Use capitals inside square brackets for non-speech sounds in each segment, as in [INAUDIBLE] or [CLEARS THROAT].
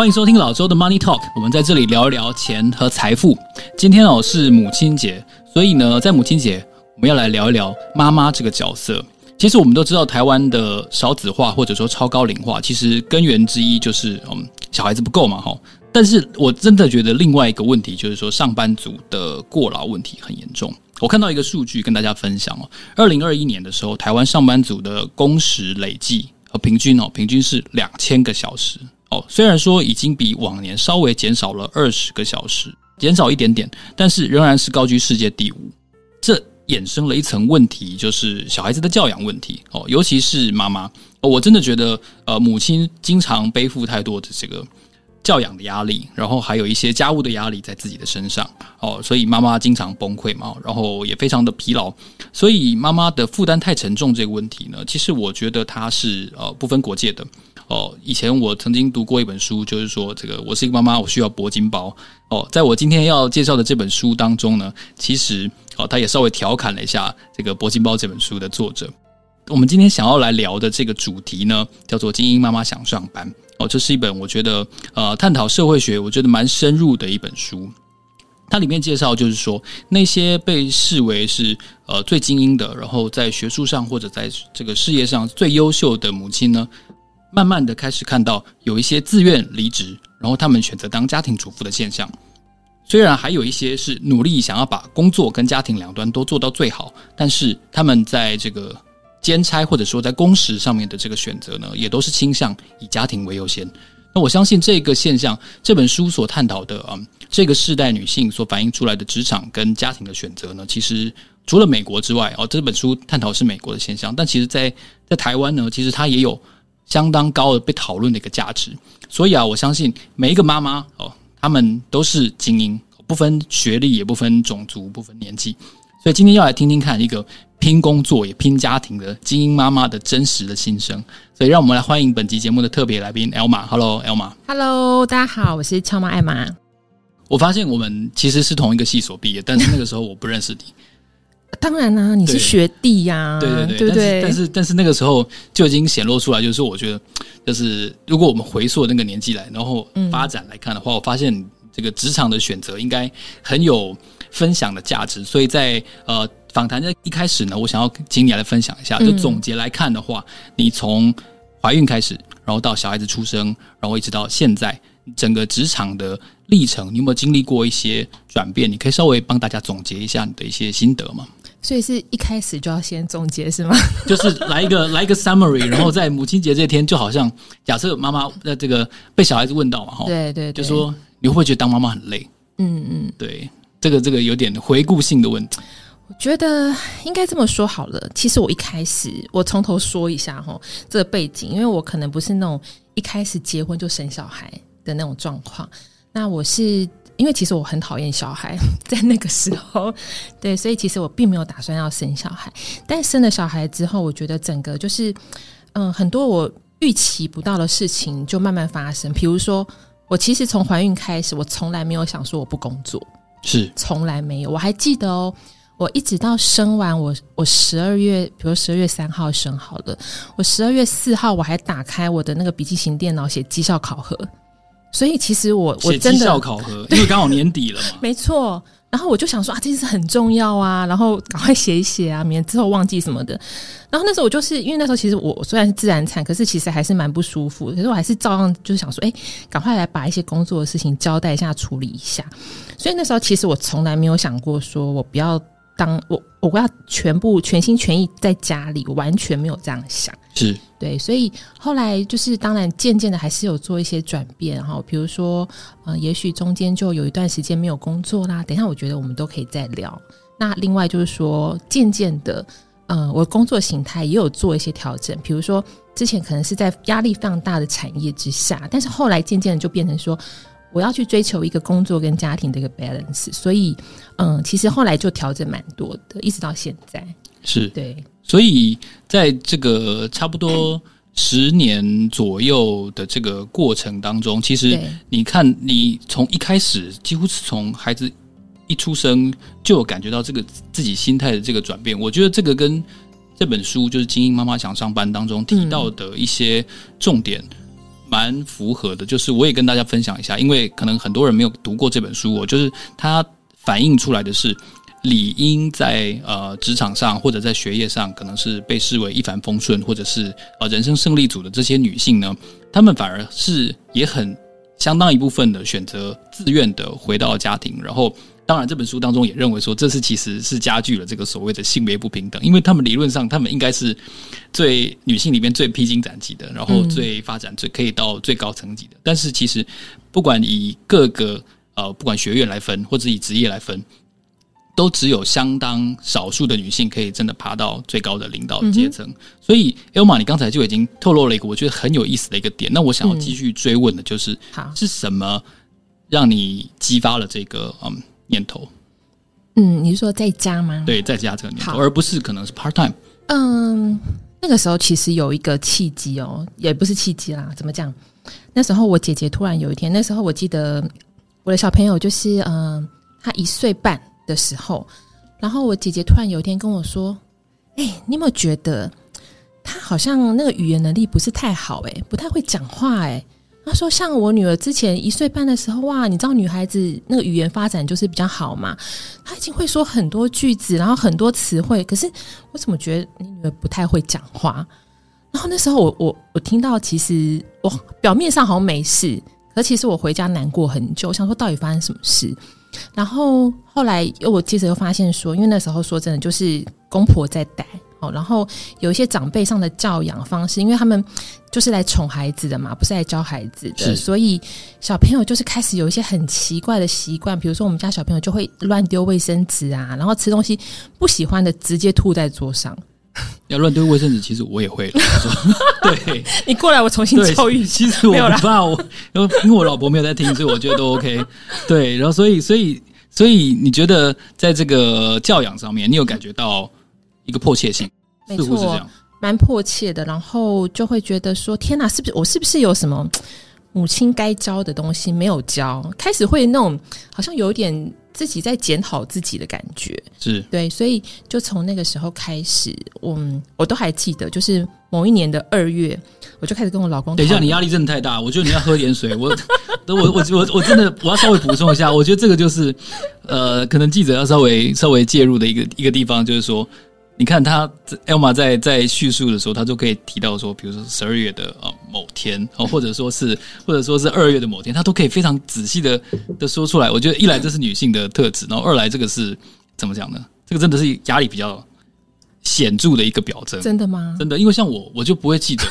欢迎收听老周的 Money Talk，我们在这里聊一聊钱和财富。今天哦是母亲节，所以呢，在母亲节我们要来聊一聊妈妈这个角色。其实我们都知道，台湾的少子化或者说超高龄化，其实根源之一就是嗯小孩子不够嘛，哈。但是我真的觉得另外一个问题就是说，上班族的过劳问题很严重。我看到一个数据跟大家分享哦，二零二一年的时候，台湾上班族的工时累计和平均哦，平均是两千个小时。哦，虽然说已经比往年稍微减少了二十个小时，减少一点点，但是仍然是高居世界第五。这衍生了一层问题，就是小孩子的教养问题。哦，尤其是妈妈，我真的觉得，呃，母亲经常背负太多的这个教养的压力，然后还有一些家务的压力在自己的身上。哦，所以妈妈经常崩溃嘛，然后也非常的疲劳。所以妈妈的负担太沉重这个问题呢，其实我觉得它是呃不分国界的。哦，以前我曾经读过一本书，就是说这个我是一个妈妈，我需要铂金包。哦，在我今天要介绍的这本书当中呢，其实哦，他也稍微调侃了一下这个铂金包这本书的作者。我们今天想要来聊的这个主题呢，叫做《精英妈妈想上班》。哦，这是一本我觉得呃探讨社会学，我觉得蛮深入的一本书。它里面介绍就是说，那些被视为是呃最精英的，然后在学术上或者在这个事业上最优秀的母亲呢。慢慢的开始看到有一些自愿离职，然后他们选择当家庭主妇的现象。虽然还有一些是努力想要把工作跟家庭两端都做到最好，但是他们在这个兼差或者说在工时上面的这个选择呢，也都是倾向以家庭为优先。那我相信这个现象，这本书所探讨的啊、这个世代女性所反映出来的职场跟家庭的选择呢，其实除了美国之外，哦，这本书探讨是美国的现象，但其实在在台湾呢，其实它也有。相当高的被讨论的一个价值，所以啊，我相信每一个妈妈哦，她们都是精英，不分学历，也不分种族，不分年纪。所以今天要来听听看一个拼工作也拼家庭的精英妈妈的真实的心声。所以让我们来欢迎本集节目的特别来宾 Elma。Hello，Elma。Hello，大家好，我是俏妈艾玛。我发现我们其实是同一个系所毕业，但是那个时候我不认识你。当然啦、啊，你是学弟呀、啊，对对对，对不对？但是但是，那个时候就已经显露出来，就是我觉得，就是如果我们回溯那个年纪来，然后发展来看的话，嗯、我发现这个职场的选择应该很有分享的价值。所以在呃访谈的一开始呢，我想要请你来分享一下，就总结来看的话，嗯、你从怀孕开始，然后到小孩子出生，然后一直到现在，整个职场的历程，你有没有经历过一些转变？你可以稍微帮大家总结一下你的一些心得吗？所以是一开始就要先总结是吗？[LAUGHS] 就是来一个来一个 summary，然后在母亲节这天，就好像假设妈妈在这个被小孩子问到嘛，哈，对，对对，就说你会不会觉得当妈妈很累？嗯嗯，对，这个这个有点回顾性的问题。我觉得应该这么说好了。其实我一开始，我从头说一下哈，这个背景，因为我可能不是那种一开始结婚就生小孩的那种状况。那我是。因为其实我很讨厌小孩，在那个时候，对，所以其实我并没有打算要生小孩。但生了小孩之后，我觉得整个就是，嗯，很多我预期不到的事情就慢慢发生。比如说，我其实从怀孕开始，我从来没有想说我不工作，是从来没有。我还记得哦，我一直到生完我，我十二月，比如十二月三号生好了，我十二月四号我还打开我的那个笔记型电脑写绩效考核。所以其实我我真的绩效考核，因为刚好年底了嘛。[LAUGHS] 没错，然后我就想说啊，这件事很重要啊，然后赶快写一写啊，免之后忘记什么的。然后那时候我就是因为那时候其实我虽然是自然产，可是其实还是蛮不舒服。可是我还是照样就是想说，哎，赶快来把一些工作的事情交代一下，处理一下。所以那时候其实我从来没有想过说我不要。当我我要全部全心全意在家里，完全没有这样想，是对，所以后来就是当然渐渐的还是有做一些转变哈，比如说呃，也许中间就有一段时间没有工作啦。等一下，我觉得我们都可以再聊。那另外就是说，渐渐的，呃，我工作形态也有做一些调整，比如说之前可能是在压力非常大的产业之下，但是后来渐渐的就变成说。我要去追求一个工作跟家庭的一个 balance，所以，嗯，其实后来就调整蛮多的，一直到现在。是对，所以在这个差不多十年左右的这个过程当中，其实你看，你从一开始几乎是从孩子一出生就有感觉到这个自己心态的这个转变。我觉得这个跟这本书就是《精英妈妈想上班》当中提到的一些重点。蛮符合的，就是我也跟大家分享一下，因为可能很多人没有读过这本书，我就是它反映出来的是，理应在呃职场上或者在学业上，可能是被视为一帆风顺或者是呃人生胜利组的这些女性呢，她们反而是也很相当一部分的选择自愿的回到家庭，然后。当然，这本书当中也认为说，这是其实是加剧了这个所谓的性别不平等，因为他们理论上，他们应该是最女性里面最披荆斩棘的，然后最发展最可以到最高层级的。但是，其实不管以各个呃，不管学院来分，或者以职业来分，都只有相当少数的女性可以真的爬到最高的领导阶层。所以，Elma，你刚才就已经透露了一个我觉得很有意思的一个点。那我想要继续追问的就是，好，是什么让你激发了这个嗯？念头，嗯，你是说在家吗？对，在家这个念头，而不是可能是 part time。嗯，那个时候其实有一个契机哦，也不是契机啦，怎么讲？那时候我姐姐突然有一天，那时候我记得我的小朋友就是嗯，他一岁半的时候，然后我姐姐突然有一天跟我说：“哎、欸，你有没有觉得他好像那个语言能力不是太好、欸？哎，不太会讲话、欸？哎。”他说：“像我女儿之前一岁半的时候，哇，你知道女孩子那个语言发展就是比较好嘛，她已经会说很多句子，然后很多词汇。可是我怎么觉得你女儿不太会讲话？然后那时候我我我听到，其实我表面上好像没事，可其实我回家难过很久，想说到底发生什么事。然后后来又我接着又发现说，因为那时候说真的，就是公婆在带。”哦，然后有一些长辈上的教养方式，因为他们就是来宠孩子的嘛，不是来教孩子的，所以小朋友就是开始有一些很奇怪的习惯，比如说我们家小朋友就会乱丢卫生纸啊，然后吃东西不喜欢的直接吐在桌上。[LAUGHS] 要乱丢卫生纸，其实我也会了。[LAUGHS] 对，你过来，我重新教育。其实我不怕我，因为因为我老婆没有在听，所以我觉得都 OK。[LAUGHS] 对，然后所以所以所以你觉得在这个教养上面，你有感觉到？一个迫切性，没错，蛮迫切的。然后就会觉得说：“天哪，是不是我是不是有什么母亲该教的东西没有教？”开始会那种好像有点自己在检讨自己的感觉，是对。所以就从那个时候开始，我我都还记得，就是某一年的二月，我就开始跟我老公。等一下，你压力真的太大，我觉得你要喝点水。我，我，我，我，我真的我要稍微补充一下，我觉得这个就是呃，可能记者要稍微稍微介入的一个一个地方，就是说。你看他 Elma 在在叙述的时候，他就可以提到说，比如说十二月的啊某天哦，或者说是或者说是二月的某天，他都可以非常仔细的的说出来。我觉得一来这是女性的特质，然后二来这个是怎么讲呢？这个真的是压力比较显著的一个表征。真的吗？真的，因为像我，我就不会记得。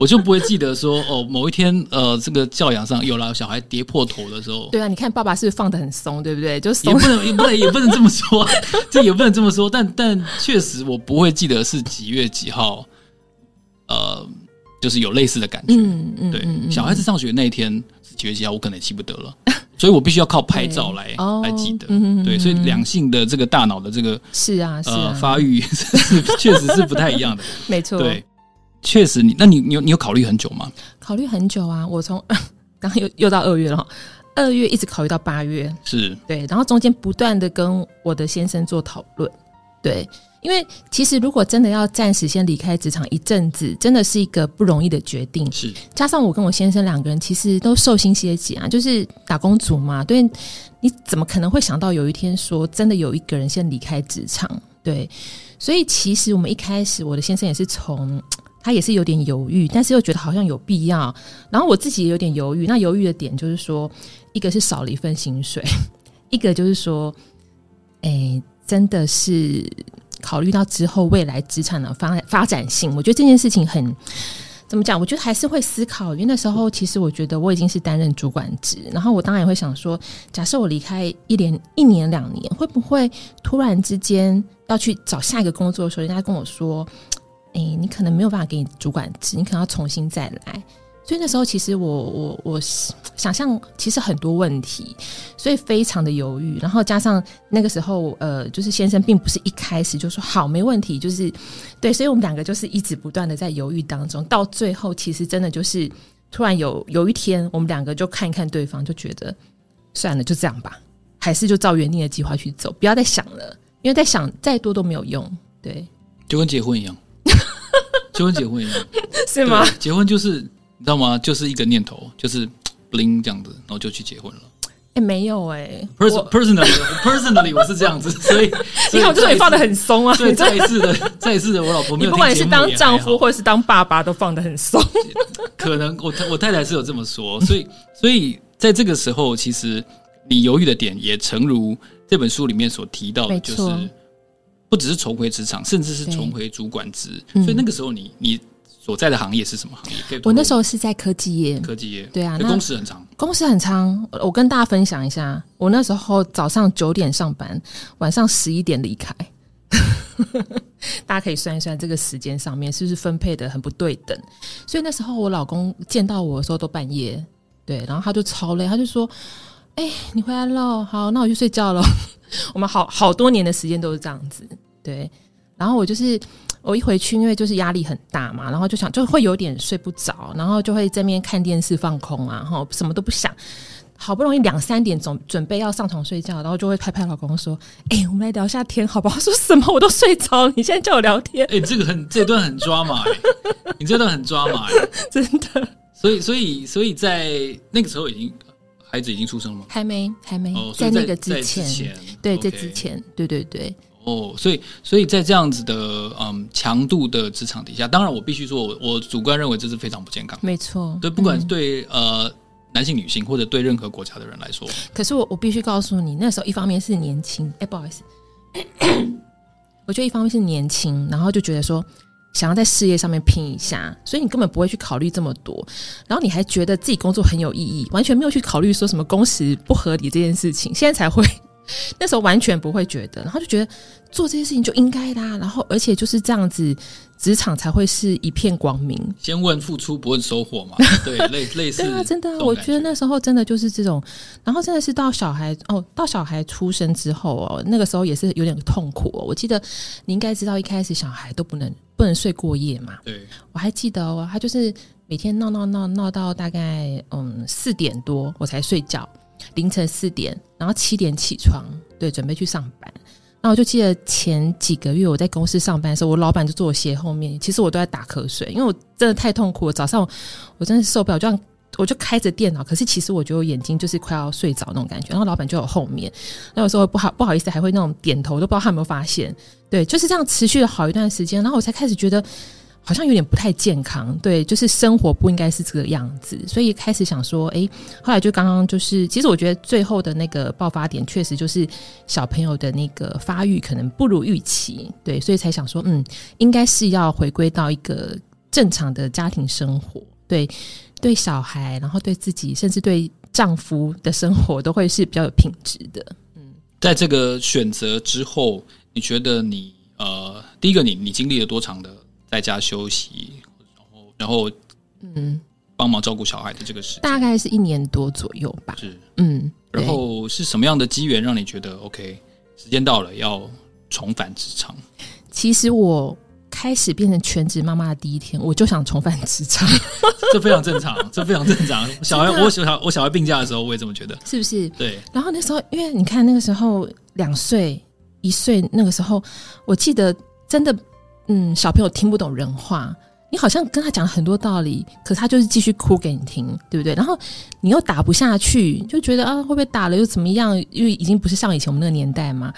我就不会记得说哦，某一天呃，这个教养上有了小孩跌破头的时候。对啊，你看爸爸是不是放的很松，对不对？就也不能 [LAUGHS] 也不能也不能这么说，[LAUGHS] 这也不能这么说。但但确实我不会记得是几月几号，呃，就是有类似的感觉。嗯嗯，对嗯嗯，小孩子上学那一天是几月几号，我可能也记不得了，所以我必须要靠拍照来来记得。嗯、对，所以两性的这个大脑的这个是啊是啊、呃、发育 [LAUGHS] 是确实是不太一样的。没错，对。确实你，你那你你有你有考虑很久吗？考虑很久啊，我从 [LAUGHS] 刚刚又又到二月了，二月一直考虑到八月，是对，然后中间不断的跟我的先生做讨论，对，因为其实如果真的要暂时先离开职场一阵子，真的是一个不容易的决定，是加上我跟我先生两个人其实都受薪阶级啊，就是打工族嘛，对，你怎么可能会想到有一天说真的有一个人先离开职场？对，所以其实我们一开始我的先生也是从。他也是有点犹豫，但是又觉得好像有必要。然后我自己也有点犹豫。那犹豫的点就是说，一个是少了一份薪水，[LAUGHS] 一个就是说，哎、欸，真的是考虑到之后未来职场的发发展性，我觉得这件事情很怎么讲？我觉得还是会思考。因为那时候其实我觉得我已经是担任主管职，然后我当然也会想说，假设我离开一年、一年、两年，会不会突然之间要去找下一个工作的时候，人家跟我说。哎、欸，你可能没有办法给你主管职，你可能要重新再来。所以那时候其实我我我想象其实很多问题，所以非常的犹豫。然后加上那个时候呃，就是先生并不是一开始就说好没问题，就是对，所以我们两个就是一直不断的在犹豫当中，到最后其实真的就是突然有有一天，我们两个就看一看对方，就觉得算了，就这样吧，还是就照原定的计划去走，不要再想了，因为再想再多都没有用。对，就跟结婚一样。结婚一样，是吗？结婚就是你知道吗？就是一个念头，就是 bling 这样子，然后就去结婚了。哎、欸，没有哎、欸、，personally，personally，我是这样子，[LAUGHS] 所以，所以你好，这种也放的很松啊。对，再一次的，再一次的，我老婆没有。不管你是当丈夫或者是当爸爸，都放的很松。可能我我太太是有这么说，所以，所以在这个时候，其实你犹豫的点也诚如这本书里面所提到的，就是不只是重回职场，甚至是重回主管职。所以那个时候你，你你。所在的行业是什么行业？我那时候是在科技业。科技业，对啊，那工时很长。工时很长，我跟大家分享一下，我那时候早上九点上班，晚上十一点离开。[LAUGHS] 大家可以算一算，这个时间上面是不是分配的很不对等？所以那时候我老公见到我的时候都半夜，对，然后他就超累，他就说：“哎、欸，你回来喽，好，那我去睡觉喽。[LAUGHS] ”我们好好多年的时间都是这样子，对。然后我就是。我一回去，因为就是压力很大嘛，然后就想就会有点睡不着，然后就会在那边看电视放空啊，然后什么都不想。好不容易两三点总准备要上床睡觉，然后就会拍拍老公说：“哎、欸，我们来聊一下天，好不好？”他说什么我都睡着，你现在叫我聊天？哎、欸，这个很这段很抓马、欸，[LAUGHS] 你这段很抓马、欸，真的。所以所以所以在那个时候已经孩子已经出生了吗？还没还没、哦，在那个之前，前对在之前，对对对。哦，所以，所以在这样子的嗯强度的职场底下，当然我必须说我，我我主观认为这是非常不健康。没错，对，不管是对、嗯、呃男性、女性，或者对任何国家的人来说。可是我我必须告诉你，那时候一方面是年轻，哎，不好意思，[COUGHS] 我觉得一方面是年轻，然后就觉得说想要在事业上面拼一下，所以你根本不会去考虑这么多，然后你还觉得自己工作很有意义，完全没有去考虑说什么工时不合理这件事情，现在才会。那时候完全不会觉得，然后就觉得做这些事情就应该的，然后而且就是这样子，职场才会是一片光明。先问付出，不问收获嘛？[LAUGHS] 对，类类似。对啊，真的，我觉得那时候真的就是这种。然后真的是到小孩哦，到小孩出生之后哦，那个时候也是有点痛苦哦。我记得你应该知道，一开始小孩都不能不能睡过夜嘛。对，我还记得哦，他就是每天闹闹闹闹到大概嗯四点多我才睡觉。凌晨四点，然后七点起床，对，准备去上班。那我就记得前几个月我在公司上班的时候，我老板就坐我斜后面，其实我都在打瞌睡，因为我真的太痛苦了。早上我真的受不了，就这样我就开着电脑，可是其实我觉得我眼睛就是快要睡着那种感觉。然后老板就有后面，那有时候不好不好意思，还会那种点头，都不知道他有没有发现。对，就是这样持续了好一段时间，然后我才开始觉得。好像有点不太健康，对，就是生活不应该是这个样子，所以开始想说，哎，后来就刚刚就是，其实我觉得最后的那个爆发点，确实就是小朋友的那个发育可能不如预期，对，所以才想说，嗯，应该是要回归到一个正常的家庭生活，对，对小孩，然后对自己，甚至对丈夫的生活，都会是比较有品质的。嗯，在这个选择之后，你觉得你呃，第一个，你你经历了多长的？在家休息，然后然后嗯，帮忙照顾小孩的这个时间，大概是一年多左右吧。是嗯，然后是什么样的机缘让你觉得 OK？时间到了要重返职场？其实我开始变成全职妈妈的第一天，我就想重返职场，[LAUGHS] 这非常正常，这非常正常。[LAUGHS] 小孩，我小我小孩病假的时候，我也这么觉得，是不是？对。然后那时候，因为你看那个时候两岁一岁，那个时候我记得真的。嗯，小朋友听不懂人话，你好像跟他讲很多道理，可是他就是继续哭给你听，对不对？然后你又打不下去，就觉得啊，会不会打了又怎么样？因为已经不是像以前我们那个年代嘛，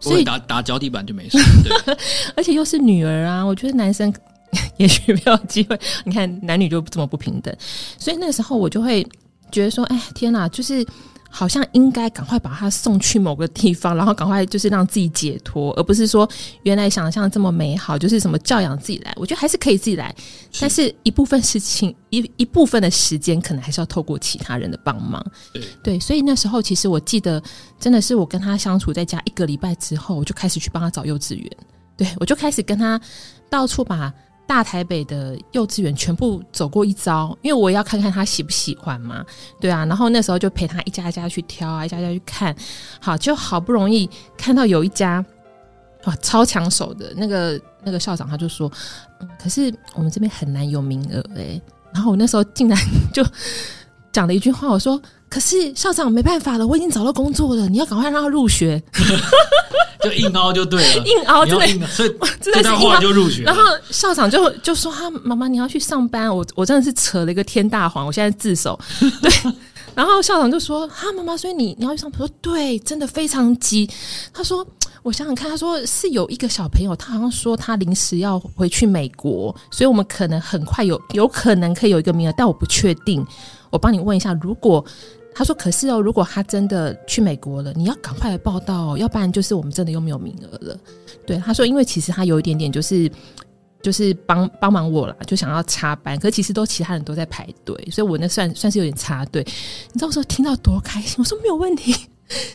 所以打打脚底板就没事。[LAUGHS] 对，而且又是女儿啊，我觉得男生 [LAUGHS] 也许没有机会。你看男女就这么不平等，所以那个时候我就会觉得说，哎，天哪，就是。好像应该赶快把他送去某个地方，然后赶快就是让自己解脱，而不是说原来想象这么美好，就是什么教养自己来。我觉得还是可以自己来，但是一部分事情一一部分的时间，可能还是要透过其他人的帮忙。对对，所以那时候其实我记得，真的是我跟他相处在家一个礼拜之后，我就开始去帮他找幼稚园。对，我就开始跟他到处把。大台北的幼稚园全部走过一遭，因为我要看看他喜不喜欢嘛，对啊。然后那时候就陪他一家一家去挑啊，一家一家去看，好，就好不容易看到有一家，哇，超抢手的那个那个校长他就说，可是我们这边很难有名额哎。然后我那时候竟然 [LAUGHS] 就讲了一句话，我说，可是校长没办法了，我已经找到工作了，你要赶快让他入学。[LAUGHS] 就硬凹就对了，硬凹真的，[LAUGHS] 所以这段话就入学。然后校长就就说：“他妈妈，你要去上班。”我我真的是扯了一个天大谎，我现在自首。[LAUGHS] 对，然后校长就说：“哈，妈妈，所以你你要去上班？”我说：“对，真的非常急。”他说：“我想想看，他说是有一个小朋友，他好像说他临时要回去美国，所以我们可能很快有有可能可以有一个名额，但我不确定。我帮你问一下，如果。”他说：“可是哦，如果他真的去美国了，你要赶快来报到，要不然就是我们真的又没有名额了。”对，他说：“因为其实他有一点点就是就是帮帮忙我了，就想要插班，可是其实都其他人都在排队，所以我那算算是有点插队。你知道我说听到多开心？我说没有问题，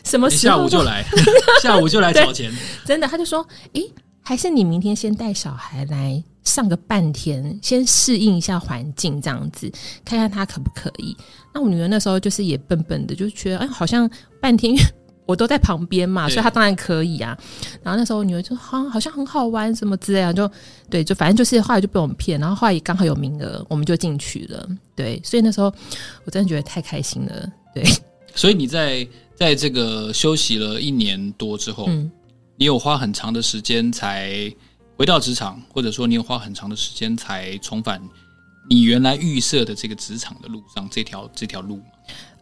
什么时候？下午就来，[LAUGHS] 下午就来找钱。真的，他就说：诶，还是你明天先带小孩来上个半天，先适应一下环境，这样子看看他可不可以。”那我女儿那时候就是也笨笨的，就觉得哎，好像半天，[LAUGHS] 我都在旁边嘛，所以她当然可以啊。然后那时候我女儿就好像好像很好玩什么之类的，就对，就反正就是后来就被我们骗，然后后来也刚好有名额，我们就进去了。对，所以那时候我真的觉得太开心了。对，所以你在在这个休息了一年多之后，嗯，你有花很长的时间才回到职场，或者说你有花很长的时间才重返。你原来预设的这个职场的路上，这条这条路，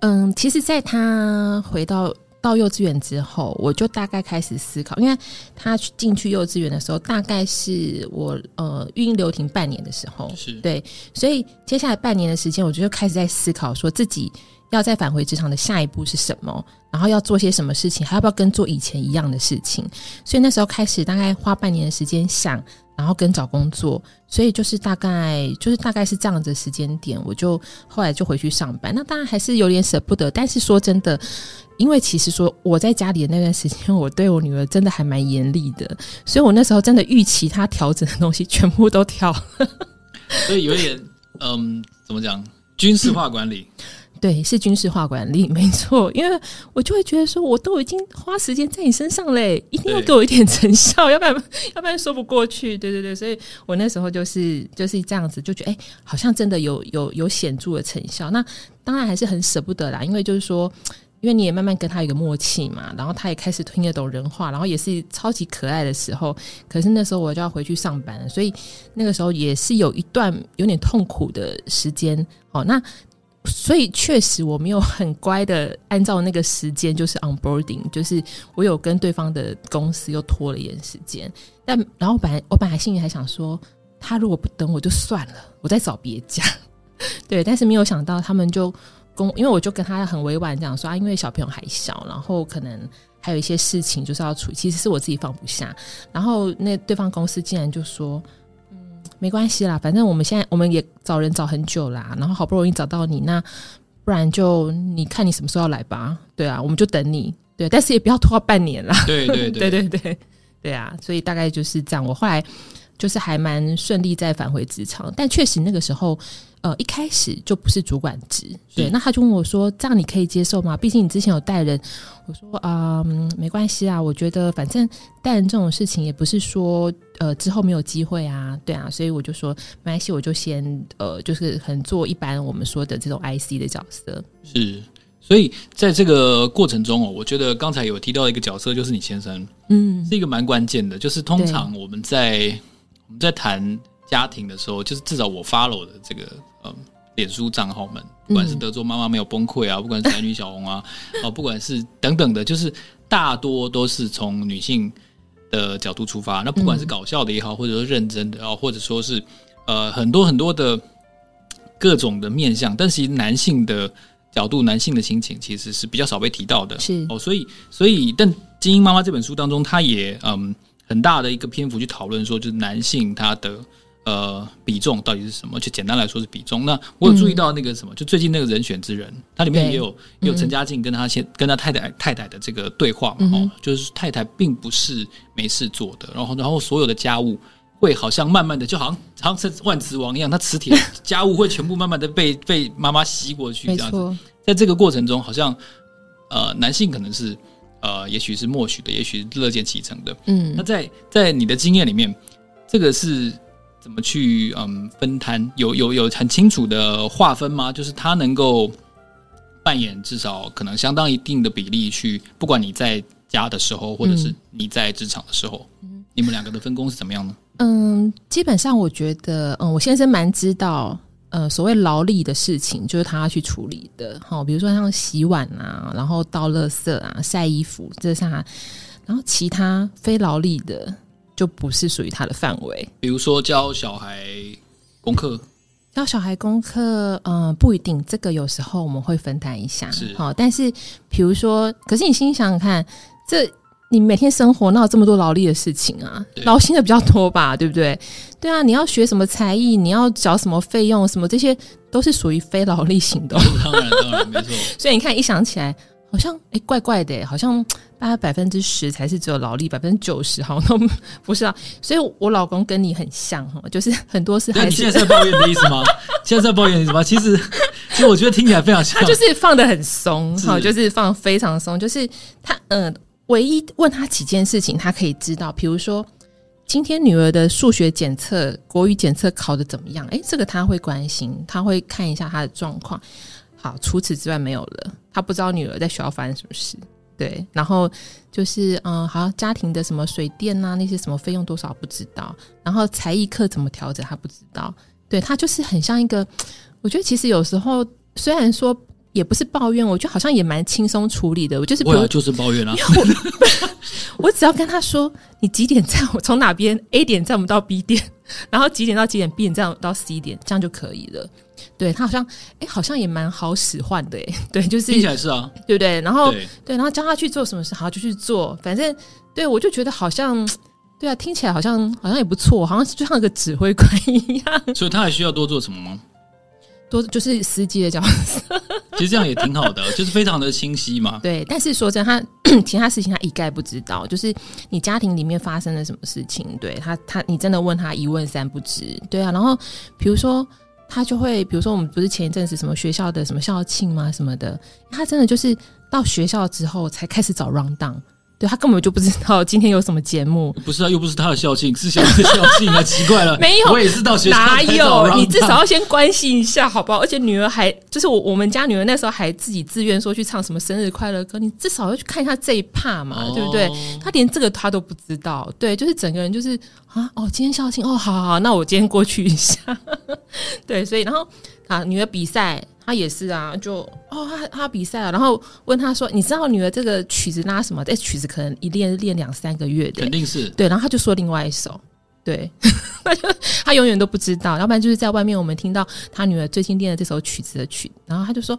嗯，其实，在他回到到幼稚园之后，我就大概开始思考，因为他进去幼稚园的时候，大概是我呃育婴留停半年的时候，是对，所以接下来半年的时间，我就开始在思考，说自己要再返回职场的下一步是什么，然后要做些什么事情，还要不要跟做以前一样的事情，所以那时候开始大概花半年的时间想。然后跟找工作，所以就是大概就是大概是这样子的时间点，我就后来就回去上班。那当然还是有点舍不得，但是说真的，因为其实说我在家里的那段时间，我对我女儿真的还蛮严厉的，所以我那时候真的预期她调整的东西全部都调，[LAUGHS] 所以有点嗯，怎么讲，军事化管理。对，是军事化管理，[LAUGHS] 没错。因为我就会觉得说，我都已经花时间在你身上嘞，一定要给我一点 [LAUGHS] 成效，要不然要不然说不过去。对对对，所以我那时候就是就是这样子，就觉得哎，好像真的有有有显著的成效。那当然还是很舍不得啦，因为就是说，因为你也慢慢跟他有一个默契嘛，然后他也开始听得懂人话，然后也是超级可爱的时候。可是那时候我就要回去上班，所以那个时候也是有一段有点痛苦的时间。哦，那。所以确实我没有很乖的按照那个时间，就是 onboarding，就是我有跟对方的公司又拖了一点时间。但然后本来我本来心里还想说，他如果不等我就算了，我再找别家。[LAUGHS] 对，但是没有想到他们就公，因为我就跟他很委婉这样说啊，因为小朋友还小，然后可能还有一些事情就是要处理，其实是我自己放不下。然后那对方公司竟然就说。没关系啦，反正我们现在我们也找人找很久啦，然后好不容易找到你，那不然就你看你什么时候要来吧？对啊，我们就等你。对，但是也不要拖到半年啦。对 [LAUGHS] 对对对对对对啊！所以大概就是这样。我后来就是还蛮顺利再返回职场，但确实那个时候。呃，一开始就不是主管职，对，那他就问我说：“这样你可以接受吗？毕竟你之前有带人。”我说：“啊、呃，没关系啊，我觉得反正带人这种事情也不是说呃之后没有机会啊，对啊，所以我就说没关系，我就先呃就是很做一般我们说的这种 IC 的角色。”是，所以在这个过程中哦，我觉得刚才有提到一个角色，就是你先生，嗯，是一个蛮关键的，就是通常我们在我们在谈。家庭的时候，就是至少我 follow 的这个嗯，脸书账号们，不管是德州妈妈没有崩溃啊，不管是宅女小红啊，[LAUGHS] 哦，不管是等等的，就是大多都是从女性的角度出发。那不管是搞笑的也好，或者说认真的啊，或者说是呃很多很多的各种的面向，但是男性的角度、男性的心情，其实是比较少被提到的。是哦，所以所以，但《精英妈妈》这本书当中，他也嗯很大的一个篇幅去讨论说，就是男性他的。呃，比重到底是什么？就简单来说是比重。那我有注意到那个什么，嗯、就最近那个人选之人，它里面也有也有陈嘉静跟他先、嗯、跟他太太太太的这个对话嘛。就是太太并不是没事做的，然后然后所有的家务会好像慢慢的，就好像好像是万磁王一样，他磁铁家务会全部慢慢的被 [LAUGHS] 被妈妈吸过去这样子。在这个过程中，好像呃男性可能是呃也许是默许的，也许是乐见其成的。嗯，那在在你的经验里面，这个是。怎么去嗯分摊？有有有很清楚的划分吗？就是他能够扮演至少可能相当一定的比例去，不管你在家的时候，或者是你在职场的时候，嗯、你们两个的分工是怎么样呢？嗯，基本上我觉得，嗯，我先生蛮知道，呃，所谓劳力的事情，就是他要去处理的。好，比如说像洗碗啊，然后倒垃圾啊，晒衣服，这是他。然后其他非劳力的，就不是属于他的范围。比如说教小孩功课，教小孩功课，嗯、呃，不一定。这个有时候我们会分担一下，是好。但是比如说，可是你心想想看，这。你每天生活哪有这么多劳力的事情啊？劳心的比较多吧，对不对？对啊，你要学什么才艺，你要缴什么费用，什么这些都是属于非劳力型的。当然，当然没错。[LAUGHS] 所以你看，一想起来，好像哎，怪怪的，好像大概百分之十才是只有劳力，百分之九十好像都不是啊。所以我老公跟你很像哈，就是很多事还是。你现在在抱怨的意思吗？[LAUGHS] 现在在抱怨的意思吗？其实，其实我觉得听起来非常像。他就是放的很松，好，就是放非常松，就是他嗯。呃唯一问他几件事情，他可以知道，比如说今天女儿的数学检测、国语检测考的怎么样？诶，这个他会关心，他会看一下他的状况。好，除此之外没有了。他不知道女儿在学校发生什么事。对，然后就是嗯，好，家庭的什么水电啊，那些什么费用多少不知道。然后才艺课怎么调整，他不知道。对，他就是很像一个，我觉得其实有时候虽然说。也不是抱怨，我觉得好像也蛮轻松处理的。我就是，我就是抱怨啊。我，[LAUGHS] 我只要跟他说，你几点载我从哪边 A 点载我们到 B 点，然后几点到几点 B 点载我到 C 点，这样就可以了。对，他好像，哎，好像也蛮好使唤的，哎，[LAUGHS] 对，就是听起来是啊，对不对？然后对，对，然后叫他去做什么事，好就去做。反正对我就觉得好像，对啊，听起来好像好像也不错，好像就像一个指挥官一样。所以他还需要多做什么吗？多就是司机的角色。[LAUGHS] 其实这样也挺好的，[LAUGHS] 就是非常的清晰嘛。对，但是说真的，他 [CLEARS THROAT] 其他事情他一概不知道。就是你家庭里面发生了什么事情，对他，他你真的问他一问三不知。对啊，然后比如说他就会，比如说我们不是前一阵子什么学校的什么校庆吗？什么的，他真的就是到学校之后才开始找 rundown。对，他根本就不知道今天有什么节目，不是啊，又不是他的校庆，是小的校庆啊，奇怪了，[LAUGHS] 没有，我也是到学校哪有？你至少要先关心一下，好不好？而且女儿还就是我，我们家女儿那时候还自己自愿说去唱什么生日快乐歌，你至少要去看一下这一趴嘛，哦、对不对？他连这个他都不知道，对，就是整个人就是啊，哦，今天校庆，哦，好好好，那我今天过去一下，[LAUGHS] 对，所以然后啊，女儿比赛。她也是啊，就哦，她她比赛了，然后问她说：“你知道女儿这个曲子拉什么？这曲子可能一练练两三个月的，肯定是对。”然后他就说另外一首，对，[LAUGHS] 他永远都不知道。要不然就是在外面我们听到他女儿最近练的这首曲子的曲，然后他就说。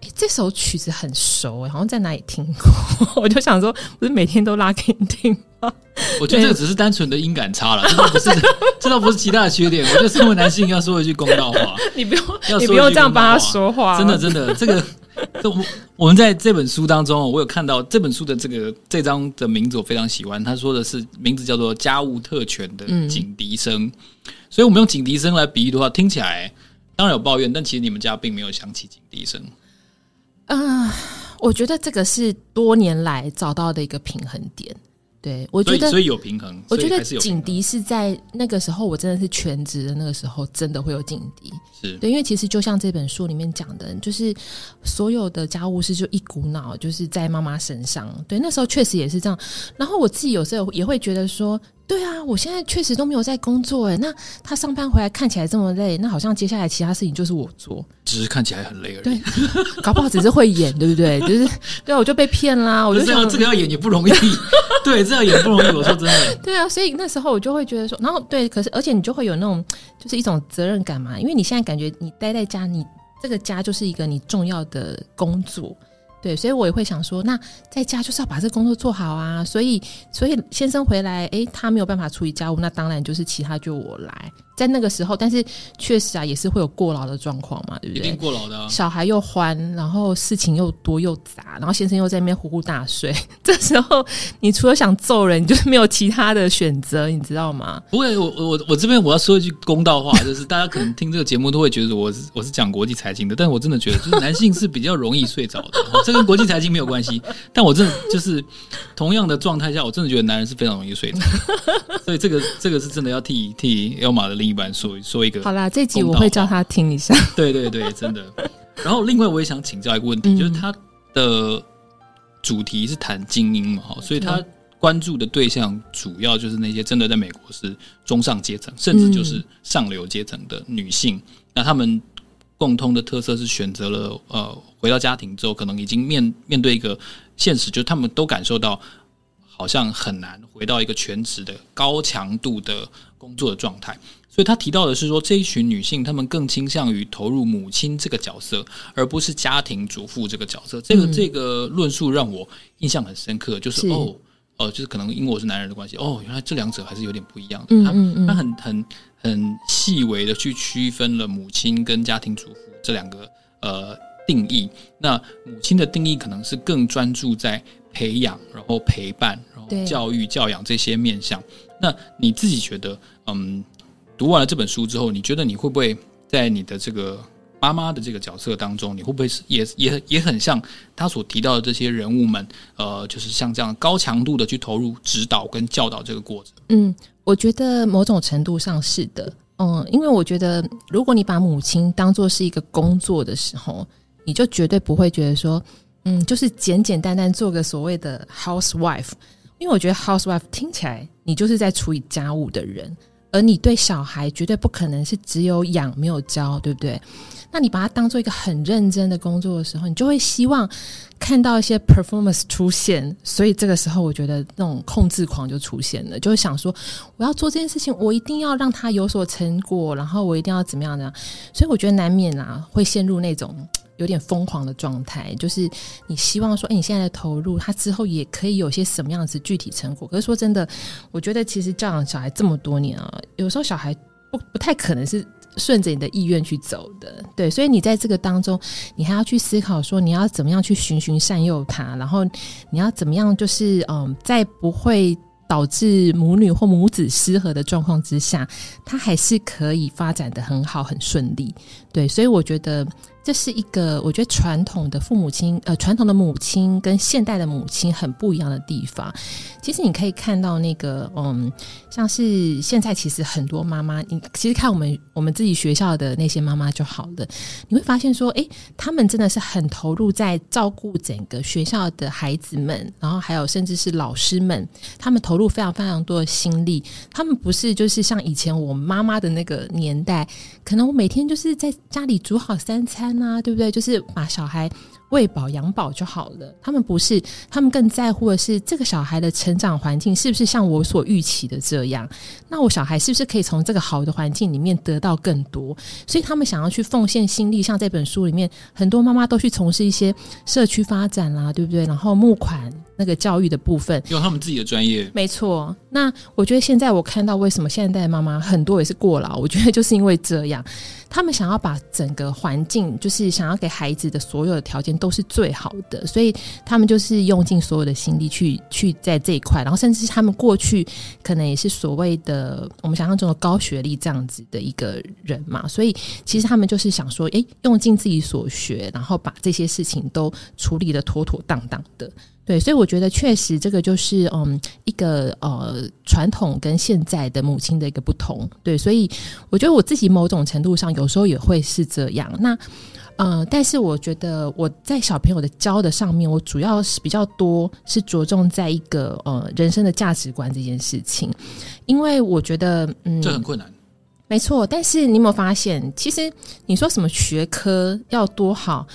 哎，这首曲子很熟哎，好像在哪里听过。[LAUGHS] 我就想说，不是每天都拉给你听吗？我觉得这个只是单纯的音感差了，这倒不是，[LAUGHS] 这倒不是其他的缺点。我觉得身为男性要说一句公道话，你不用，你不用这样帮他说话。真的，真的，这个，我我们在这本书当中，我有看到这本书的这个这张的名字，我非常喜欢。他说的是名字叫做“家务特权”的警笛声，嗯、所以我们用警笛声来比喻的话，听起来当然有抱怨，但其实你们家并没有响起警笛声。啊，我觉得这个是多年来找到的一个平衡点。对，我觉得所以，所以有平衡。我觉得警笛是在那个时候，我真的是全职的那个时候，真的会有警笛。是对，因为其实就像这本书里面讲的，就是所有的家务事就一股脑就是在妈妈身上。对，那时候确实也是这样。然后我自己有时候也会觉得说。对啊，我现在确实都没有在工作哎。那他上班回来看起来这么累，那好像接下来其他事情就是我做，只是看起来很累而已。对，[LAUGHS] 搞不好只是会演，对不对？就是对啊，我就被骗啦。我就想这个要演也不容易，[LAUGHS] 对，这样演不容易。我说真的，[LAUGHS] 对啊，所以那时候我就会觉得说，然后对，可是而且你就会有那种就是一种责任感嘛，因为你现在感觉你待在家，你这个家就是一个你重要的工作。对，所以我也会想说，那在家就是要把这工作做好啊。所以，所以先生回来，哎，他没有办法处理家务，那当然就是其他就我来。在那个时候，但是确实啊，也是会有过劳的状况嘛，对不对？一定过劳的啊。小孩又欢，然后事情又多又杂，然后先生又在那边呼呼大睡。[LAUGHS] 这时候，你除了想揍人，你就是没有其他的选择，你知道吗？不会，我我我这边我要说一句公道话，就是大家可能听这个节目都会觉得我是我是讲国际财经的，但我真的觉得，就是男性是比较容易睡着的，[LAUGHS] 这跟国际财经没有关系。但我真的就是同样的状态下，我真的觉得男人是非常容易睡着，所以这个这个是真的要替替 Elma 的另。一般说说一个好啦，这集我会叫他听一下。[LAUGHS] 对对对，真的。然后另外我也想请教一个问题，嗯、就是他的主题是谈精英嘛，哈，所以他关注的对象主要就是那些真的在美国是中上阶层，甚至就是上流阶层的女性。嗯、那他们共通的特色是选择了呃，回到家庭之后，可能已经面面对一个现实，就是他们都感受到好像很难回到一个全职的高强度的工作的状态。所以他提到的是说，这一群女性她们更倾向于投入母亲这个角色，而不是家庭主妇这个角色。这个、嗯、这个论述让我印象很深刻，就是，是哦，呃，就是可能因为我是男人的关系，哦，原来这两者还是有点不一样的。嗯嗯嗯，他他很很很细微的去区分了母亲跟家庭主妇这两个呃定义。那母亲的定义可能是更专注在培养，然后陪伴，然后教育教养这些面向。那你自己觉得，嗯？读完了这本书之后，你觉得你会不会在你的这个妈妈的这个角色当中，你会不会是也也也很像他所提到的这些人物们？呃，就是像这样高强度的去投入指导跟教导这个过程。嗯，我觉得某种程度上是的。嗯，因为我觉得如果你把母亲当做是一个工作的时候，你就绝对不会觉得说，嗯，就是简简单单做个所谓的 housewife。因为我觉得 housewife 听起来你就是在处理家务的人。而你对小孩绝对不可能是只有养没有教，对不对？那你把它当做一个很认真的工作的时候，你就会希望看到一些 performance 出现。所以这个时候，我觉得那种控制狂就出现了，就会想说，我要做这件事情，我一定要让他有所成果，然后我一定要怎么样呢？所以我觉得难免啊，会陷入那种。有点疯狂的状态，就是你希望说，哎，你现在的投入，他之后也可以有些什么样子具体成果。可是说真的，我觉得其实教养小孩这么多年啊，有时候小孩不不太可能是顺着你的意愿去走的，对。所以你在这个当中，你还要去思考说，你要怎么样去循循善诱他，然后你要怎么样，就是嗯，在不会导致母女或母子失和的状况之下，他还是可以发展得很好、很顺利。对，所以我觉得。这是一个我觉得传统的父母亲，呃，传统的母亲跟现代的母亲很不一样的地方。其实你可以看到那个，嗯，像是现在其实很多妈妈，你其实看我们我们自己学校的那些妈妈就好了，你会发现说，诶，他们真的是很投入在照顾整个学校的孩子们，然后还有甚至是老师们，他们投入非常非常多的心力。他们不是就是像以前我妈妈的那个年代，可能我每天就是在家里煮好三餐。那，对不对？就是把小孩喂饱养饱就好了。他们不是，他们更在乎的是这个小孩的成长环境是不是像我所预期的这样？那我小孩是不是可以从这个好的环境里面得到更多？所以他们想要去奉献心力，像这本书里面很多妈妈都去从事一些社区发展啦，对不对？然后募款。那个教育的部分，用他们自己的专业，没错。那我觉得现在我看到为什么现在的妈妈很多也是过劳，[LAUGHS] 我觉得就是因为这样，他们想要把整个环境，就是想要给孩子的所有的条件都是最好的，所以他们就是用尽所有的心力去去在这一块，然后甚至是他们过去可能也是所谓的我们想象中的高学历这样子的一个人嘛，所以其实他们就是想说，诶，用尽自己所学，然后把这些事情都处理的妥妥当当的。对，所以我觉得确实这个就是嗯一个呃传统跟现在的母亲的一个不同。对，所以我觉得我自己某种程度上有时候也会是这样。那呃，但是我觉得我在小朋友的教的上面，我主要是比较多是着重在一个呃人生的价值观这件事情，因为我觉得嗯这很困难，没错。但是你有没有发现，其实你说什么学科要多好？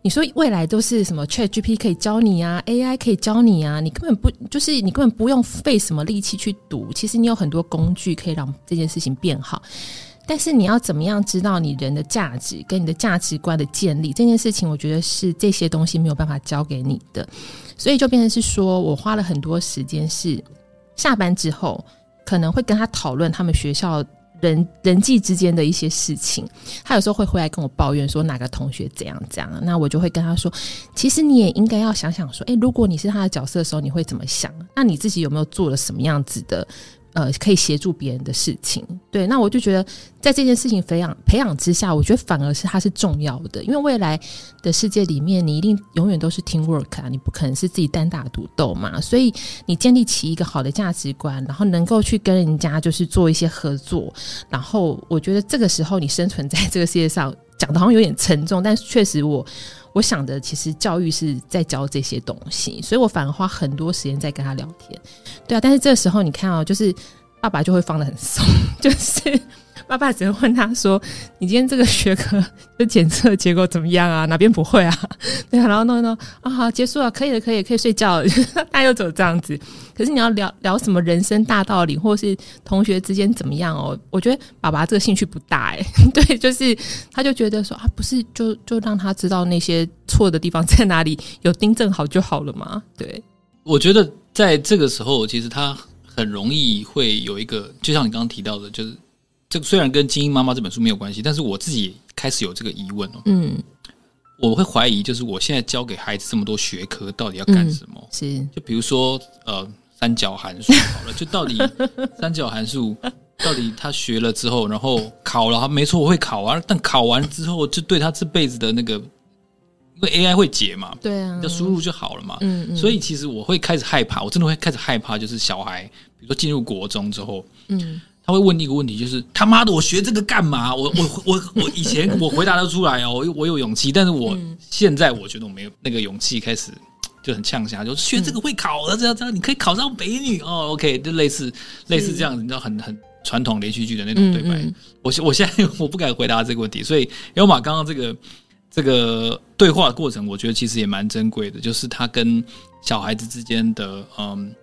你说未来都是什么 Chat G P 可以教你啊，AI 可以教你啊，你根本不就是你根本不用费什么力气去读，其实你有很多工具可以让这件事情变好。但是你要怎么样知道你人的价值跟你的价值观的建立这件事情，我觉得是这些东西没有办法教给你的，所以就变成是说我花了很多时间是下班之后可能会跟他讨论他们学校。人人际之间的一些事情，他有时候会回来跟我抱怨说哪个同学怎样怎样，那我就会跟他说，其实你也应该要想想说，诶，如果你是他的角色的时候，你会怎么想？那你自己有没有做了什么样子的？呃，可以协助别人的事情，对，那我就觉得在这件事情培养培养之下，我觉得反而是它是重要的，因为未来的世界里面，你一定永远都是 teamwork 啊，你不可能是自己单打独斗嘛，所以你建立起一个好的价值观，然后能够去跟人家就是做一些合作，然后我觉得这个时候你生存在这个世界上。讲的好像有点沉重，但确实我我想的其实教育是在教这些东西，所以我反而花很多时间在跟他聊天。对啊，但是这时候你看哦，就是爸爸就会放的很松，就是。爸爸只会问他说：“你今天这个学科的检测结果怎么样啊？哪边不会啊？[LAUGHS] 对啊，然后弄一弄啊，好，结束了，可以了，可以，可以睡觉了。[LAUGHS] 他又走这样子。可是你要聊聊什么人生大道理，或是同学之间怎么样哦？我觉得爸爸这个兴趣不大哎。[LAUGHS] 对，就是他就觉得说啊，不是就就让他知道那些错的地方在哪里，有订正好就好了嘛。对，我觉得在这个时候，其实他很容易会有一个，就像你刚刚提到的，就是。这个虽然跟《精英妈妈》这本书没有关系，但是我自己开始有这个疑问哦。嗯，我会怀疑，就是我现在教给孩子这么多学科，到底要干什么？嗯、是，就比如说，呃，三角函数好了，就到底 [LAUGHS] 三角函数到底他学了之后，然后考了，他没错，我会考啊。但考完之后，就对他这辈子的那个，因为 AI 会解嘛，对啊，要输入就好了嘛。嗯嗯。所以其实我会开始害怕，我真的会开始害怕，就是小孩，比如说进入国中之后，嗯。他会问一个问题，就是他妈的，我学这个干嘛？我我我我以前 [LAUGHS] 我回答得出来哦，我我有勇气，但是我现在我觉得我没有那个勇气，开始就很呛下，就学这个会考的，这样这样你可以考上北女哦。OK，就类似类似这样子，你知道很很传统连续剧的那种对白。我我现在我不敢回答这个问题，所以要马刚刚这个这个对话的过程，我觉得其实也蛮珍贵的，就是他跟小孩子之间的嗯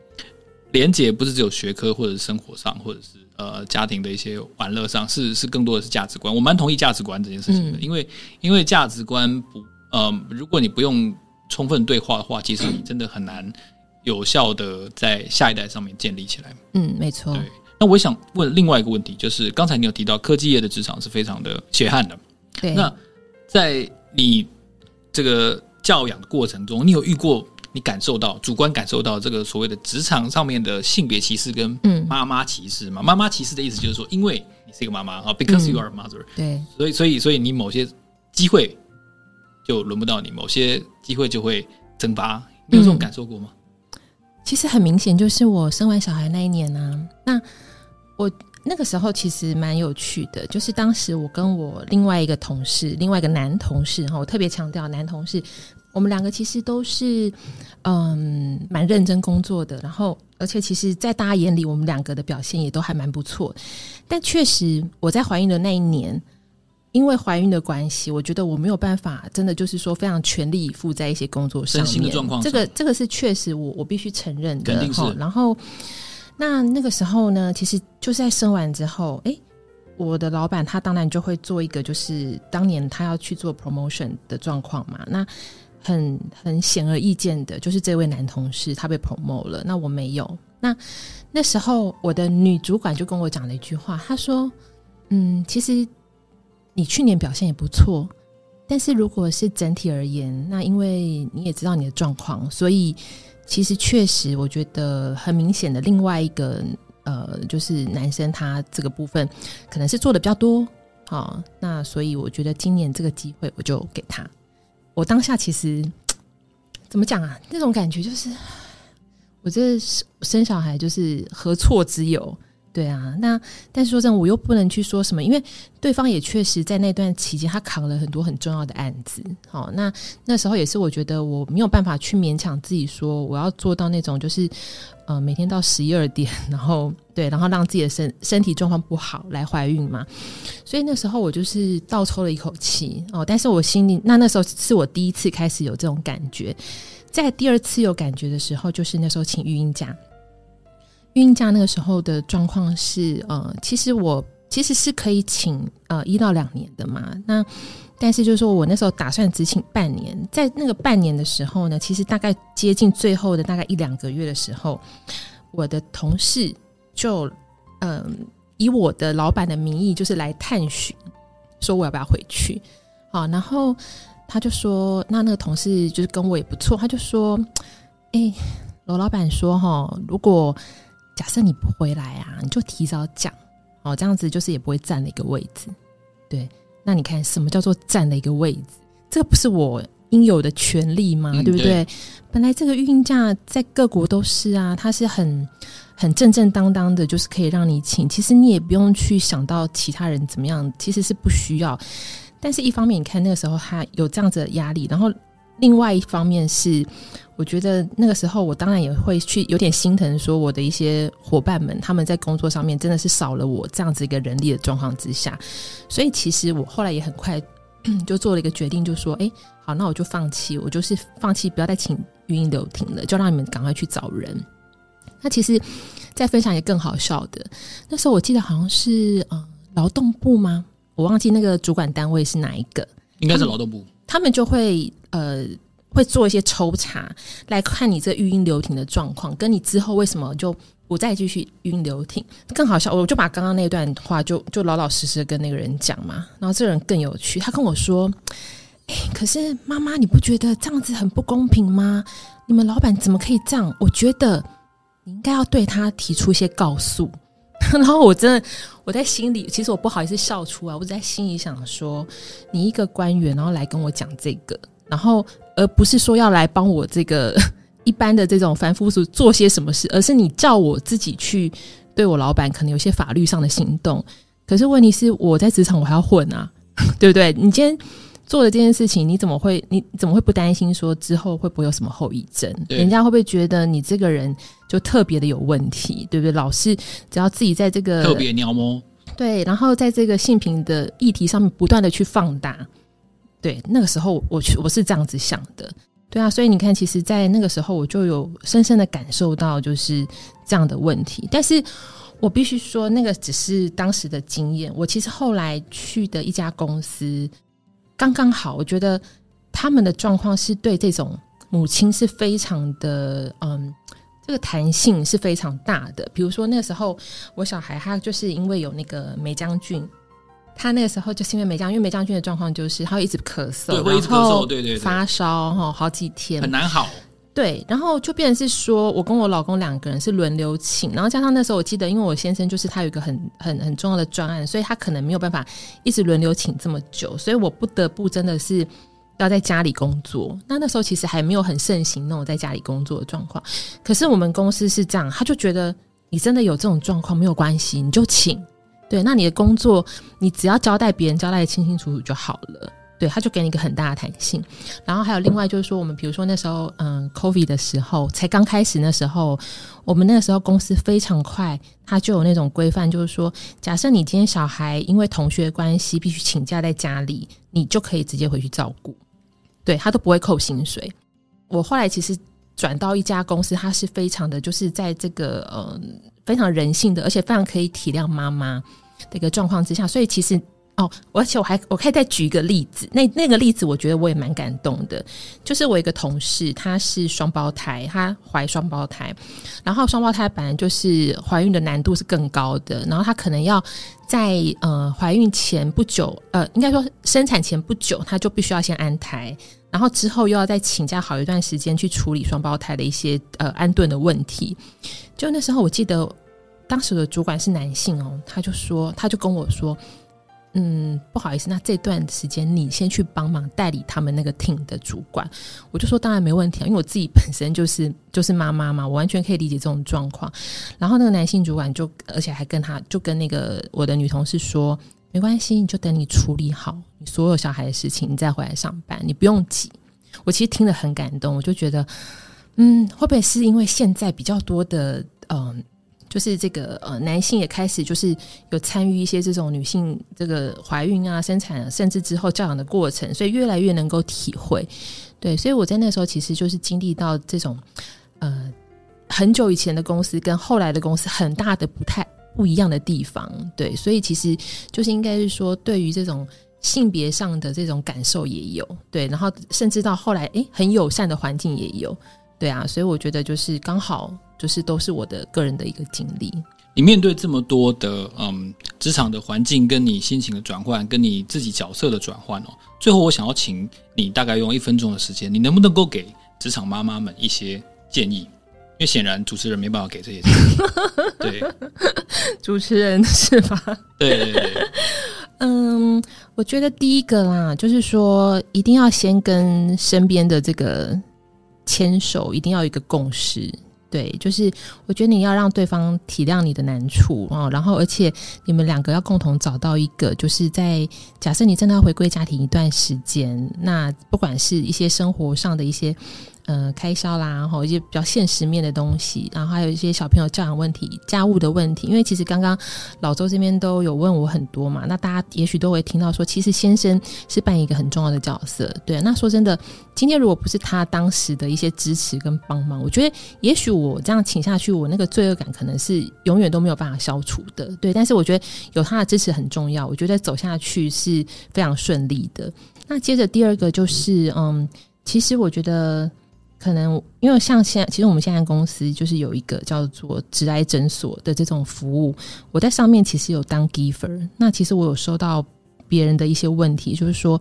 连接，不是只有学科或者是生活上，或者是。呃，家庭的一些玩乐上是是更多的是价值观，我蛮同意价值观这件事情的，嗯、因为因为价值观不呃，如果你不用充分对话的话，其实你真的很难有效的在下一代上面建立起来。嗯，没错。对，那我想问另外一个问题，就是刚才你有提到科技业的职场是非常的血汗的，对。那在你这个教养的过程中，你有遇过？你感受到主观感受到这个所谓的职场上面的性别歧视跟妈妈歧视嘛？妈妈歧视的意思就是说，因为你是一个妈妈啊，because you are a mother，对，所以所以所以你某些机会就轮不到你，某些机会就会蒸发。你有这种感受过吗？其实很明显，就是我生完小孩那一年啊，那我那个时候其实蛮有趣的，就是当时我跟我另外一个同事，另外一个男同事哈，我特别强调男同事。我们两个其实都是，嗯，蛮认真工作的。然后，而且其实，在大家眼里，我们两个的表现也都还蛮不错。但确实，我在怀孕的那一年，因为怀孕的关系，我觉得我没有办法，真的就是说非常全力以赴在一些工作上面。身心的状况，这个这个是确实我，我我必须承认的。肯定是。然后，那那个时候呢，其实就是在生完之后，诶，我的老板他当然就会做一个，就是当年他要去做 promotion 的状况嘛。那很很显而易见的，就是这位男同事他被 promote 了，那我没有。那那时候我的女主管就跟我讲了一句话，她说：“嗯，其实你去年表现也不错，但是如果是整体而言，那因为你也知道你的状况，所以其实确实我觉得很明显的另外一个呃，就是男生他这个部分可能是做的比较多，好，那所以我觉得今年这个机会我就给他。”我当下其实怎么讲啊？那种感觉就是，我这生小孩就是何错之有？对啊，那但是说真的，我又不能去说什么，因为对方也确实在那段期间，他扛了很多很重要的案子。好，那那时候也是我觉得我没有办法去勉强自己说我要做到那种就是呃每天到十一二点，然后对，然后让自己的身身体状况不好来怀孕嘛。所以那时候我就是倒抽了一口气哦，但是我心里那那时候是我第一次开始有这种感觉，在第二次有感觉的时候，就是那时候请育婴假。孕假那个时候的状况是，呃，其实我其实是可以请呃一到两年的嘛。那但是就是说我那时候打算只请半年，在那个半年的时候呢，其实大概接近最后的大概一两个月的时候，我的同事就嗯、以我的老板的名义就是来探寻，说我要不要回去。好，然后他就说，那那个同事就是跟我也不错，他就说，哎，罗老板说哈，如果假设你不回来啊，你就提早讲哦，这样子就是也不会占了一个位置。对，那你看什么叫做占了一个位置？这个不是我应有的权利吗？嗯、对不对？对，本来这个孕假在各国都是啊，它是很很正正当当的，就是可以让你请。其实你也不用去想到其他人怎么样，其实是不需要。但是一方面，你看那个时候他有这样子的压力，然后另外一方面是，我觉得那个时候我当然也会去有点心疼，说我的一些伙伴们他们在工作上面真的是少了我这样子一个人力的状况之下，所以其实我后来也很快 [CLEARS THROAT] 就做了一个决定，就说，哎，好，那我就放弃，我就是放弃，不要再请语音留停了，就让你们赶快去找人。那其实再分享一个更好笑的，那时候我记得好像是呃劳动部吗？我忘记那个主管单位是哪一个，应该是劳动部。他们就会呃会做一些抽查，来看你这育婴流停的状况，跟你之后为什么就不再继续育婴流停。更好笑，我就把刚刚那段话就就老老实实跟那个人讲嘛。然后这个人更有趣，他跟我说：“哎，可是妈妈，你不觉得这样子很不公平吗？你们老板怎么可以这样？我觉得你应该要对他提出一些告诉。” [LAUGHS] 然后我真的，我在心里，其实我不好意思笑出来，我在心里想说，你一个官员，然后来跟我讲这个，然后而不是说要来帮我这个 [LAUGHS] 一般的这种凡夫俗做些什么事，而是你叫我自己去对我老板可能有些法律上的行动。可是问题是，我在职场我还要混啊，[LAUGHS] 对不对？你今天。做的这件事情，你怎么会？你怎么会不担心说之后会不会有什么后遗症？人家会不会觉得你这个人就特别的有问题，对不对？老是只要自己在这个特别鸟摸，对，然后在这个性平的议题上面不断的去放大，对，那个时候我去我是这样子想的，对啊，所以你看，其实，在那个时候我就有深深的感受到就是这样的问题，但是我必须说，那个只是当时的经验。我其实后来去的一家公司。刚刚好，我觉得他们的状况是对这种母亲是非常的，嗯，这个弹性是非常大的。比如说那个时候，我小孩他就是因为有那个梅将军，他那个时候就是因为梅将，因为梅将军的状况就是他会一直咳嗽，对，会一直咳嗽，对对对，发烧哈，好几天很难好。对，然后就变成是说，我跟我老公两个人是轮流请，然后加上那时候我记得，因为我先生就是他有一个很很很重要的专案，所以他可能没有办法一直轮流请这么久，所以我不得不真的是要在家里工作。那那时候其实还没有很盛行那种在家里工作的状况，可是我们公司是这样，他就觉得你真的有这种状况没有关系，你就请。对，那你的工作你只要交代别人交代得清清楚楚就好了。对，他就给你一个很大的弹性，然后还有另外就是说，我们比如说那时候，嗯，COVID 的时候才刚开始，那时候我们那个时候公司非常快，他就有那种规范，就是说，假设你今天小孩因为同学关系必须请假在家里，你就可以直接回去照顾，对，他都不会扣薪水。我后来其实转到一家公司，他是非常的，就是在这个嗯非常人性的，而且非常可以体谅妈妈的一个状况之下，所以其实。哦，而且我还我可以再举一个例子，那那个例子我觉得我也蛮感动的，就是我一个同事，她是双胞胎，她怀双胞胎，然后双胞胎本来就是怀孕的难度是更高的，然后她可能要在呃怀孕前不久，呃应该说生产前不久，她就必须要先安胎，然后之后又要再请假好一段时间去处理双胞胎的一些呃安顿的问题。就那时候我记得当时的主管是男性哦，他就说，他就跟我说。嗯，不好意思，那这段时间你先去帮忙代理他们那个 team 的主管，我就说当然没问题啊，因为我自己本身就是就是妈妈嘛，我完全可以理解这种状况。然后那个男性主管就而且还跟他就跟那个我的女同事说，没关系，你就等你处理好你所有小孩的事情，你再回来上班，你不用急。我其实听得很感动，我就觉得，嗯，会不会是因为现在比较多的嗯。就是这个呃，男性也开始就是有参与一些这种女性这个怀孕啊、生产，啊甚至之后教养的过程，所以越来越能够体会。对，所以我在那时候其实就是经历到这种呃很久以前的公司跟后来的公司很大的不太不一样的地方。对，所以其实就是应该是说，对于这种性别上的这种感受也有对，然后甚至到后来诶很友善的环境也有。对啊，所以我觉得就是刚好。就是都是我的个人的一个经历。你面对这么多的嗯职场的环境，跟你心情的转换，跟你自己角色的转换哦。最后，我想要请你大概用一分钟的时间，你能不能够给职场妈妈们一些建议？因为显然主持人没办法给这些建议。[LAUGHS] 对，主持人是吧？对对对。[LAUGHS] 嗯，我觉得第一个啦，就是说一定要先跟身边的这个牵手，一定要有一个共识。对，就是我觉得你要让对方体谅你的难处哦，然后而且你们两个要共同找到一个，就是在假设你真的要回归家庭一段时间，那不管是一些生活上的一些。呃，开销啦，然后一些比较现实面的东西，然后还有一些小朋友教养问题、家务的问题。因为其实刚刚老周这边都有问我很多嘛，那大家也许都会听到说，其实先生是扮演一个很重要的角色。对，那说真的，今天如果不是他当时的一些支持跟帮忙，我觉得也许我这样请下去，我那个罪恶感可能是永远都没有办法消除的。对，但是我觉得有他的支持很重要，我觉得走下去是非常顺利的。那接着第二个就是，嗯，其实我觉得。可能因为像现在，其实我们现在公司就是有一个叫做职涯诊所的这种服务，我在上面其实有当 giver。那其实我有收到别人的一些问题，就是说，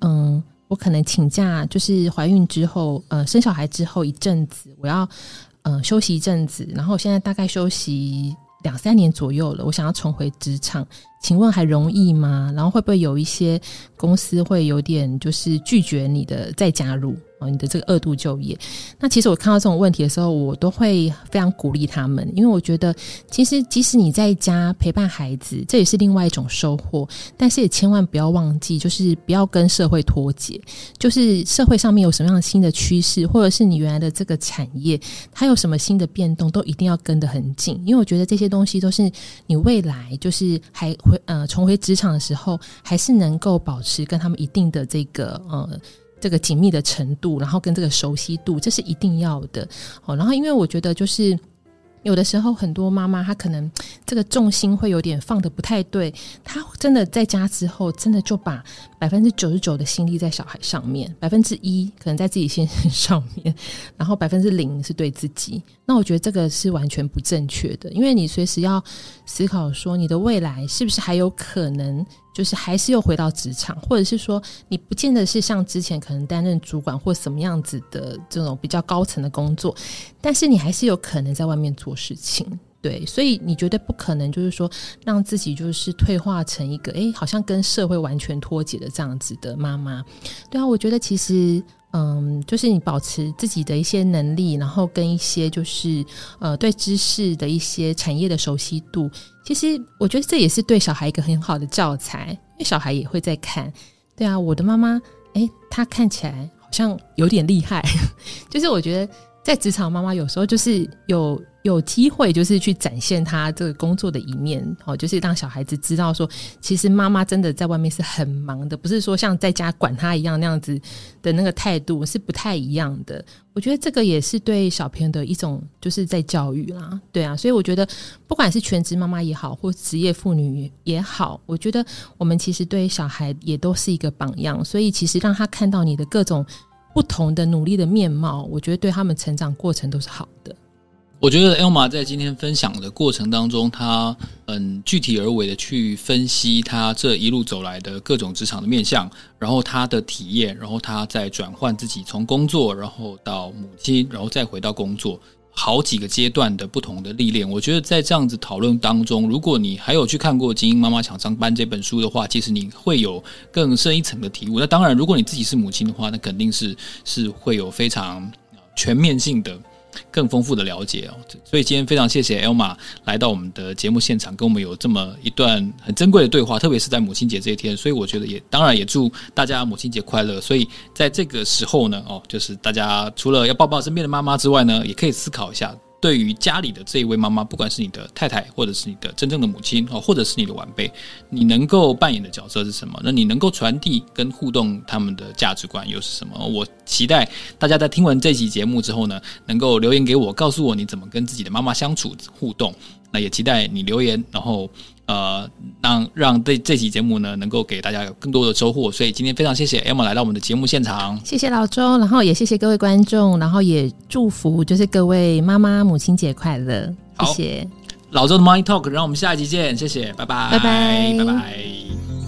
嗯，我可能请假，就是怀孕之后，呃，生小孩之后一阵子，我要、呃、休息一阵子，然后现在大概休息两三年左右了，我想要重回职场，请问还容易吗？然后会不会有一些公司会有点就是拒绝你的再加入？哦，你的这个二度就业，那其实我看到这种问题的时候，我都会非常鼓励他们，因为我觉得其实即使你在家陪伴孩子，这也是另外一种收获。但是也千万不要忘记，就是不要跟社会脱节。就是社会上面有什么样的新的趋势，或者是你原来的这个产业，它有什么新的变动，都一定要跟得很紧。因为我觉得这些东西都是你未来就是还会呃重回职场的时候，还是能够保持跟他们一定的这个呃。这个紧密的程度，然后跟这个熟悉度，这是一定要的哦。然后，因为我觉得就是。有的时候，很多妈妈她可能这个重心会有点放的不太对，她真的在家之后，真的就把百分之九十九的心力在小孩上面，百分之一可能在自己先生上面，然后百分之零是对自己。那我觉得这个是完全不正确的，因为你随时要思考说，你的未来是不是还有可能，就是还是又回到职场，或者是说你不见得是像之前可能担任主管或什么样子的这种比较高层的工作，但是你还是有可能在外面做事情，对，所以你绝对不可能就是说让自己就是退化成一个诶，好像跟社会完全脱节的这样子的妈妈。对啊，我觉得其实嗯，就是你保持自己的一些能力，然后跟一些就是呃对知识的一些产业的熟悉度，其实我觉得这也是对小孩一个很好的教材，因为小孩也会在看。对啊，我的妈妈诶，她看起来好像有点厉害，[LAUGHS] 就是我觉得。在职场，妈妈有时候就是有有机会，就是去展现他这个工作的一面，哦，就是让小孩子知道说，其实妈妈真的在外面是很忙的，不是说像在家管他一样那样子的那个态度是不太一样的。我觉得这个也是对小朋友的一种就是在教育啦，对啊，所以我觉得不管是全职妈妈也好，或职业妇女也好，我觉得我们其实对小孩也都是一个榜样，所以其实让他看到你的各种。不同的努力的面貌，我觉得对他们成长过程都是好的。我觉得 Elma 在今天分享的过程当中，她很具体而为的去分析她这一路走来的各种职场的面向，然后她的体验，然后她在转换自己从工作，然后到母亲，然后再回到工作。好几个阶段的不同的历练，我觉得在这样子讨论当中，如果你还有去看过《精英妈妈想上班》这本书的话，其实你会有更深一层的体悟。那当然，如果你自己是母亲的话，那肯定是是会有非常 [LAUGHS] 全面性的。更丰富的了解哦，所以今天非常谢谢 Elma 来到我们的节目现场，跟我们有这么一段很珍贵的对话，特别是在母亲节这一天，所以我觉得也当然也祝大家母亲节快乐。所以在这个时候呢，哦，就是大家除了要抱抱身边的妈妈之外呢，也可以思考一下。对于家里的这一位妈妈，不管是你的太太，或者是你的真正的母亲哦，或者是你的晚辈，你能够扮演的角色是什么？那你能够传递跟互动他们的价值观又是什么？我期待大家在听完这期节目之后呢，能够留言给我，告诉我你怎么跟自己的妈妈相处互动。那也期待你留言，然后。呃，让让这这期节目呢，能够给大家有更多的收获。所以今天非常谢谢 Elma 来到我们的节目现场，谢谢老周，然后也谢谢各位观众，然后也祝福就是各位妈妈母亲节快乐，谢谢。老周的 Money Talk，让我们下一集见，谢谢，拜拜，拜拜，拜拜。